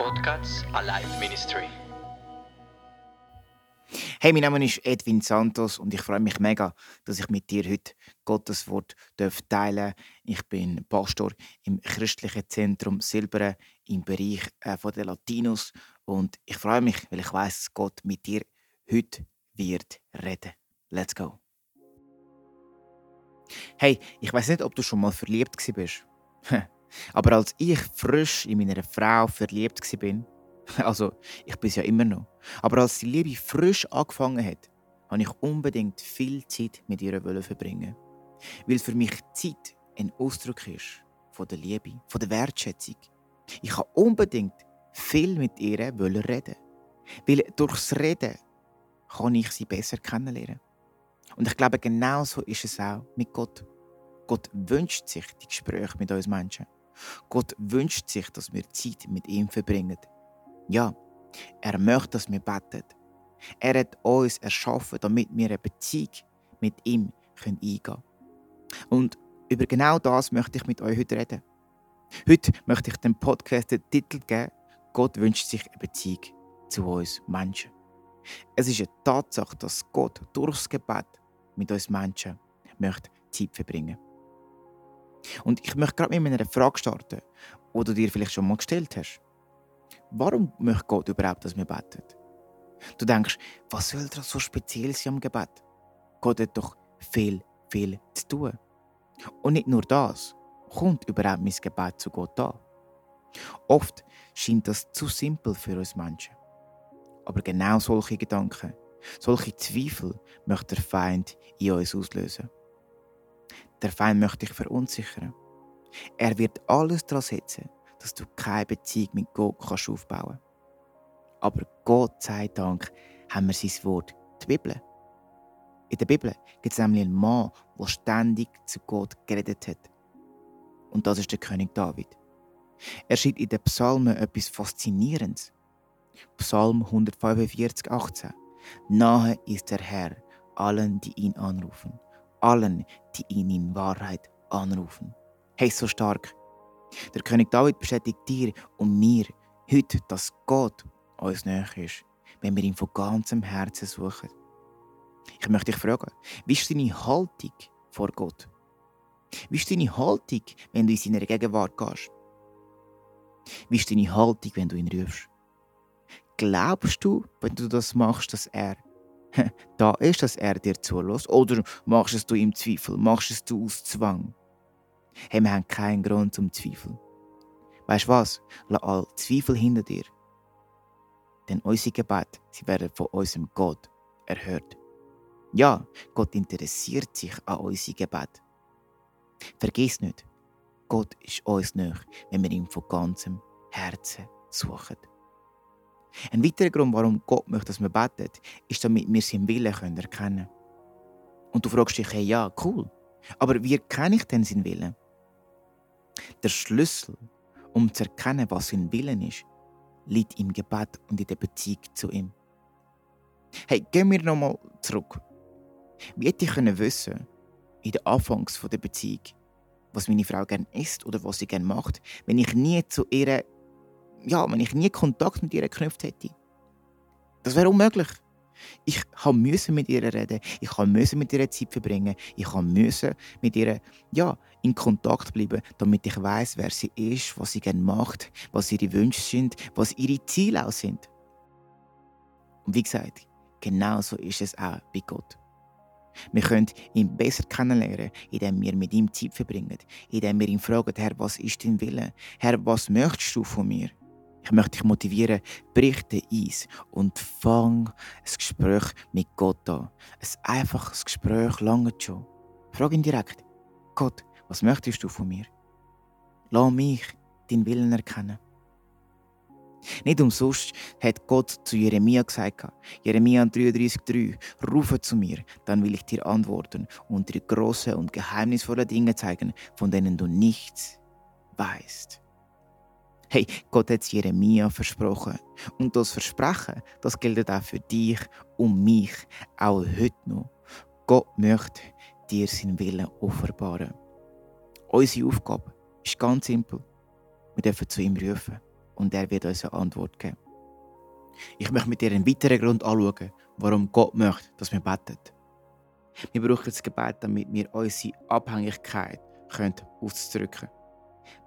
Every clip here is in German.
Podcast Alive Ministry. Hey, mein Name ist Edwin Santos und ich freue mich mega, dass ich mit dir heute Gottes Wort teilen darf. Ich bin Pastor im christlichen Zentrum Silberen im Bereich äh, der Latinos und ich freue mich, weil ich weiß, dass Gott mit dir heute wird reden. Let's go. Hey, ich weiß nicht, ob du schon mal verliebt bist. Aber als ich frisch in meiner Frau verliebt war, also ich bin es ja immer noch, aber als die Liebe frisch angefangen hat, wollte ich unbedingt viel Zeit mit ihr verbringen. Weil für mich Zeit ein Ausdruck ist von der Liebe, von der Wertschätzung. Ich kann unbedingt viel mit ihr reden. Weil durchs Reden kann ich sie besser kennenlernen. Und ich glaube, genauso ist es auch mit Gott. Gott wünscht sich die Gespräche mit uns Menschen. Gott wünscht sich, dass wir Zeit mit ihm verbringen. Ja, er möchte, dass wir beten. Er hat uns erschaffen, damit wir eine Beziehung mit ihm eingehen können. Und über genau das möchte ich mit euch heute reden. Heute möchte ich dem Podcast den Titel geben, Gott wünscht sich eine Beziehung zu uns Menschen. Es ist eine Tatsache, dass Gott durchs Gebet mit uns Menschen möchte Zeit verbringen möchte. Und ich möchte gerade mit einer Frage starten, die du dir vielleicht schon mal gestellt hast. Warum möchte Gott überhaupt, dass wir beten? Du denkst, was soll da so speziell sein am Gebet? Gott hat doch viel, viel zu tun. Und nicht nur das, kommt überhaupt mein Gebet zu Gott an. Oft scheint das zu simpel für uns Menschen. Aber genau solche Gedanken, solche Zweifel möchte der Feind in uns auslösen. Der Feind möchte dich verunsichern. Er wird alles daran setzen, dass du keine Beziehung mit Gott kannst aufbauen kannst. Aber Gott sei Dank haben wir sein Wort, die Bibel. In der Bibel gibt es nämlich einen Mann, der ständig zu Gott geredet hat. Und das ist der König David. Er schreibt in den Psalmen etwas Faszinierendes. Psalm 145, 18. Nahe ist der Herr allen, die ihn anrufen allen, die ihn in Wahrheit anrufen. Hey, so stark. Der König David bestätigt dir und mir heute, dass Gott uns näher ist, wenn wir ihn von ganzem Herzen suchen. Ich möchte dich fragen, wie ist deine Haltung vor Gott? Wie ist deine Haltung, wenn du in seiner Gegenwart gehst? Wie ist deine Haltung, wenn du ihn rufst? Glaubst du, wenn du das machst, dass er da ist, dass er dir zulässt? Oder machst es du im Zweifel? Machst es du aus Zwang? Hey, wir haben keinen Grund zum Zweifeln. Weißt du was? Lass all Zweifel hinter dir. Denn unsere Gebete, sie werden von unserem Gott erhört. Ja, Gott interessiert sich an unsere Gebet. Vergiss nicht, Gott ist uns näher, wenn wir ihn von ganzem Herzen suchen. Ein weiterer Grund, warum Gott möchte, dass wir beten, ist, damit wir seinen Willen erkennen können. Und du fragst dich, hey, ja, cool. Aber wie erkenne ich denn seinen Willen? Der Schlüssel, um zu erkennen, was sein Willen ist, liegt im Gebet und in der Beziehung zu ihm. Hey, gehen wir nochmal zurück. Wie hätte ich wissen, in der Anfangs der Beziehung, was meine Frau gerne isst oder was sie gerne macht, wenn ich nie zu ihr ja, wenn ich nie Kontakt mit ihr geknüpft hätte. Das wäre unmöglich. Ich musste mit ihr reden, ich musste mit ihr Zeit verbringen, ich musste mit ihr ja, in Kontakt bleiben, damit ich weiß, wer sie ist, was sie gerne macht, was ihre Wünsche sind, was ihre Ziele auch sind. Und wie gesagt, genauso ist es auch bei Gott. Wir können ihn besser kennenlernen, indem wir mit ihm Zeit verbringen, indem wir ihn fragen, Herr, was ist dein Wille? Herr, was möchtest du von mir? Ich möchte dich motivieren, berichte eins und fang ein Gespräch mit Gott an. Ein einfaches Gespräch lange schon. Frag ihn direkt: Gott, was möchtest du von mir? Lass mich deinen Willen erkennen. Nicht umsonst hat Gott zu Jeremia gesagt, Jeremia 33,3, rufe zu mir, dann will ich dir antworten und dir große und geheimnisvolle Dinge zeigen, von denen du nichts weißt. Hey, Gott hat Jeremia versprochen. Und das Versprechen, das gilt auch für dich und mich, auch heute noch. Gott möchte dir seinen Willen offenbaren. Unsere Aufgabe ist ganz simpel. Wir dürfen zu ihm rufen und er wird uns eine Antwort geben. Ich möchte mit dir einen weiteren Grund anschauen, warum Gott möchte, dass wir beten. Wir brauchen das Gebet, damit wir unsere Abhängigkeit auszudrücken können.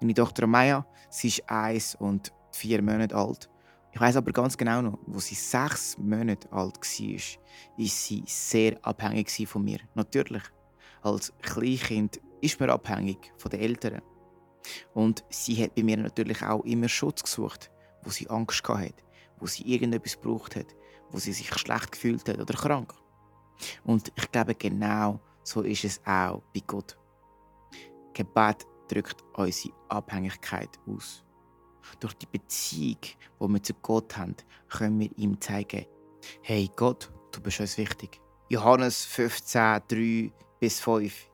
Meine Tochter Maya, sie ist eins und vier Monate alt. Ich weiß aber ganz genau noch, wo sie sechs Monate alt war, ist sie sehr abhängig von mir. Natürlich. Als Kleinkind ist man abhängig von den Eltern. Und sie hat bei mir natürlich auch immer Schutz gesucht, wo sie Angst hatte, wo sie irgendetwas gebraucht hat, wo sie sich schlecht gefühlt hat oder krank. Und ich glaube, genau so ist es auch bei Gott. Gebet drückt unsere Abhängigkeit aus. Durch die Beziehung, die wir zu Gott haben, können wir ihm zeigen, hey Gott, du bist uns wichtig. Johannes 15, 3 bis 5.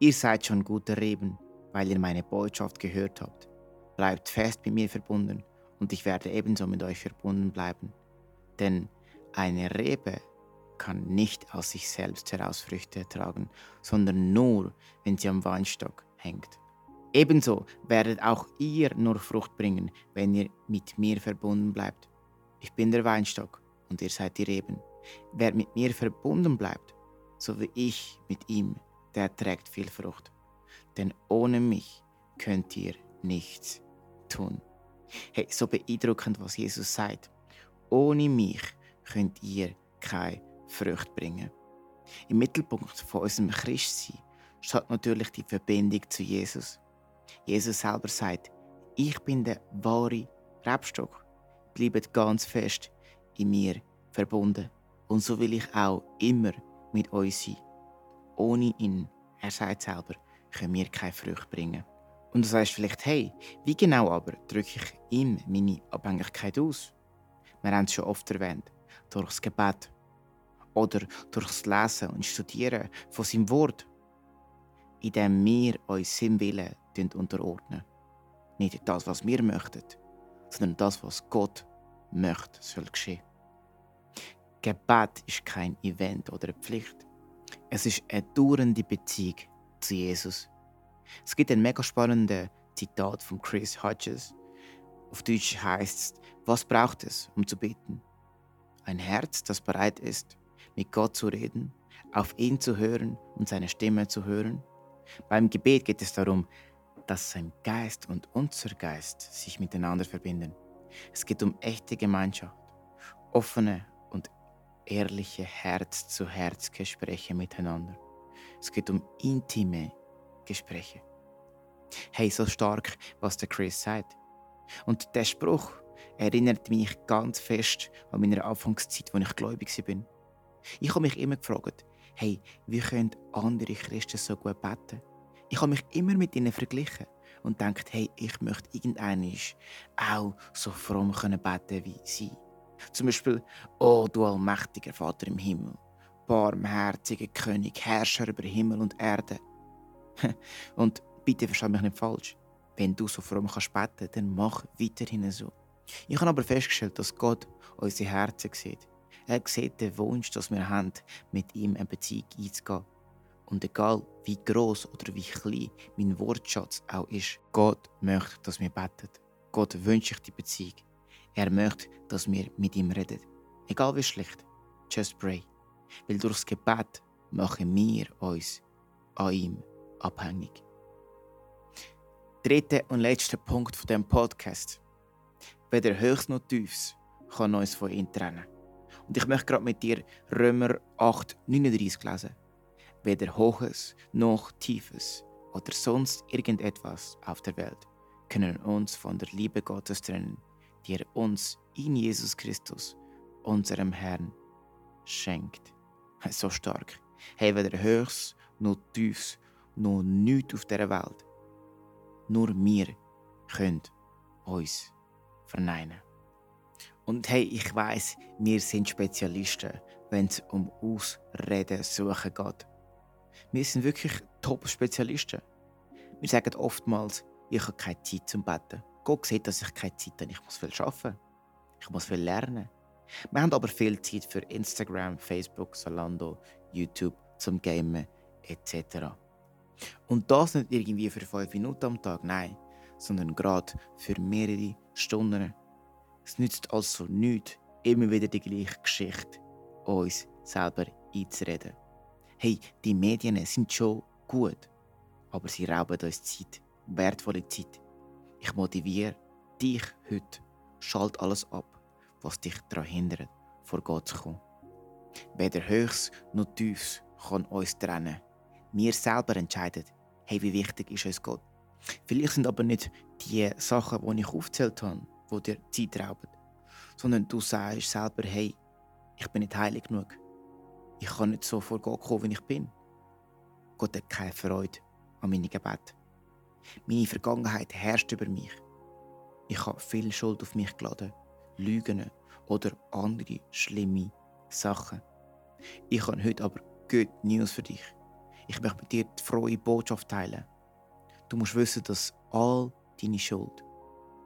Ihr seid schon gute Reben, weil ihr meine Botschaft gehört habt. Bleibt fest mit mir verbunden und ich werde ebenso mit euch verbunden bleiben. Denn eine Rebe kann nicht aus sich selbst heraus Früchte tragen, sondern nur, wenn sie am Weinstock hängt. Ebenso werdet auch ihr nur Frucht bringen, wenn ihr mit mir verbunden bleibt. Ich bin der Weinstock und ihr seid die Reben. Wer mit mir verbunden bleibt, so wie ich mit ihm, der trägt viel Frucht. Denn ohne mich könnt ihr nichts tun. Hey, so beeindruckend, was Jesus sagt. Ohne mich könnt ihr keine Frucht bringen. Im Mittelpunkt von unserem Christsein steht natürlich die Verbindung zu Jesus. Jesus selber sagt, ich bin der wahre Rebstock. Bleibt ganz fest in mir verbunden. Und so will ich auch immer mit euch sein. Ohne ihn, er sagt selber, können wir keine Früchte bringen. Und du sagst vielleicht, hey, wie genau aber drücke ich ihm meine Abhängigkeit aus? Wir haben es schon oft erwähnt. Durchs Gebet. Oder durchs Lesen und Studieren von seinem Wort. Indem wir uns seinem Willen unterordnen. Nicht das, was wir möchten, sondern das, was Gott möchte, soll geschehen. Gebet ist kein Event oder eine Pflicht. Es ist eine dauernde Beziehung zu Jesus. Es gibt ein mega spannendes Zitat von Chris Hodges. Auf Deutsch heißt es: Was braucht es, um zu beten? Ein Herz, das bereit ist, mit Gott zu reden, auf ihn zu hören und seine Stimme zu hören. Beim Gebet geht es darum, dass sein Geist und unser Geist sich miteinander verbinden. Es geht um echte Gemeinschaft, offene und ehrliche Herz-zu-Herz-Gespräche miteinander. Es geht um intime Gespräche. Hey, so stark, was der Chris sagt. Und der Spruch erinnert mich ganz fest an meine Anfangszeit, als ich gläubig bin. Ich habe mich immer gefragt, hey, wie können andere Christen so gut beten? Ich habe mich immer mit ihnen verglichen und denkt, hey, ich möchte irgendeinen auch so fromm können beten wie sie. Zum Beispiel, oh du allmächtiger Vater im Himmel, barmherziger König, Herrscher über Himmel und Erde. und bitte versteh mich nicht falsch. Wenn du so fromm kannst beten, dann mach weiterhin so. Ich habe aber festgestellt, dass Gott unsere Herzen sieht. Er sieht den Wunsch, dass wir haben, mit ihm eine Beziehung einzugehen. Und egal wie groß oder wie klein mein Wortschatz auch ist, Gott möchte, dass wir beten. Gott wünscht sich die Beziehung. Er möchte, dass wir mit ihm reden. Egal wie schlecht. Just pray. Weil durchs Gebet machen wir uns an ihm abhängig. Dritter und letzter Punkt von dem Podcast. Weder Höchst noch Tiefs kann uns von ihm trennen. Und ich möchte gerade mit dir Römer 8, 39 lesen weder Hohes noch Tiefes oder sonst irgendetwas auf der Welt können uns von der Liebe Gottes trennen, die er uns in Jesus Christus, unserem Herrn, schenkt. So stark. Hey, weder Höchst noch Tiefes noch nichts auf dieser Welt. Nur wir können uns verneinen. Und hey, ich weiß, wir sind Spezialisten, wenn es um Ausreden suchen geht. Wir sind wirklich Top-Spezialisten. Wir sagen oftmals, ich habe keine Zeit zum Betten. Gott sieht, dass ich keine Zeit habe. Ich muss viel arbeiten. Ich muss viel lernen. Wir haben aber viel Zeit für Instagram, Facebook, Salando, YouTube, zum Gamen etc. Und das nicht irgendwie für fünf Minuten am Tag, nein, sondern gerade für mehrere Stunden Es nützt also nichts, immer wieder die gleiche Geschichte uns selber einzureden. Hey, die Medien sind schon gut, aber sie rauben uns Zeit, wertvolle Zeit. Ich motiviere dich heute, schalt alles ab, was dich daran hindert, vor Gott zu kommen. Weder Höchst noch Tiefs kann uns trennen. Wir selber entscheiden, hey, wie wichtig ist uns Gott. Vielleicht sind aber nicht die Sachen, die ich aufgezählt habe, die dir Zeit rauben, sondern du sagst selber, hey, ich bin nicht heilig genug. Ich kann nicht so vor Gott kommen, wie ich bin. Gott hat keine Freude an meinen Gebet. Meine Vergangenheit herrscht über mich. Ich habe viel Schuld auf mich geladen, Lügen oder andere schlimme Sachen. Ich habe heute aber Good News für dich. Ich möchte mit dir die frohe Botschaft teilen. Du musst wissen, dass all deine Schuld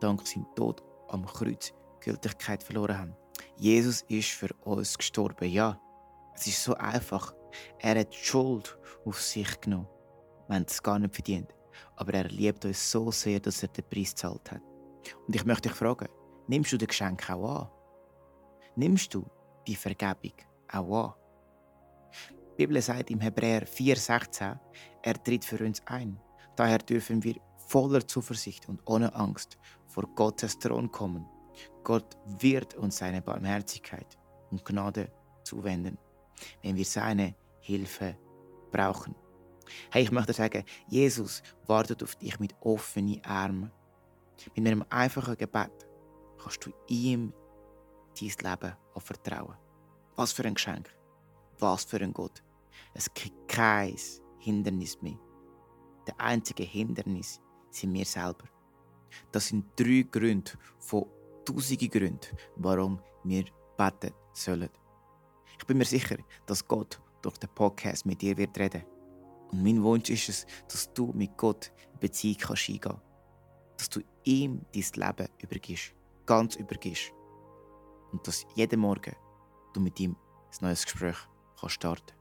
dank seinem Tod am Kreuz Gültigkeit verloren haben. Jesus ist für uns gestorben, ja. Es ist so einfach. Er hat die Schuld auf sich genommen. Wir haben es gar nicht verdient. Aber er liebt uns so sehr, dass er den Preis gezahlt hat. Und ich möchte dich fragen, nimmst du das Geschenk auch an? Nimmst du die Vergebung auch an? Die Bibel sagt im Hebräer 4,16, er tritt für uns ein. Daher dürfen wir voller Zuversicht und ohne Angst vor Gottes Thron kommen. Gott wird uns seine Barmherzigkeit und Gnade zuwenden, wenn wir seine Hilfe brauchen. Hey, ich möchte sagen, Jesus wartet auf dich mit offenen Armen. Mit einem einfachen Gebet kannst du ihm dein Leben vertrauen. Was für ein Geschenk. Was für ein Gott. Es gibt kein Hindernis mehr. Der einzige Hindernis sind wir selber. Das sind drei Gründe von tausenden Gründen, warum wir beten sollen. Ich bin mir sicher, dass Gott durch den Podcast mit dir wird reden. Und mein Wunsch ist es, dass du mit Gott in Beziehung kannst eingehen Dass du ihm dein Leben übergibst. Ganz übergibst. Und dass jeden Morgen du mit ihm ein neues Gespräch kannst starten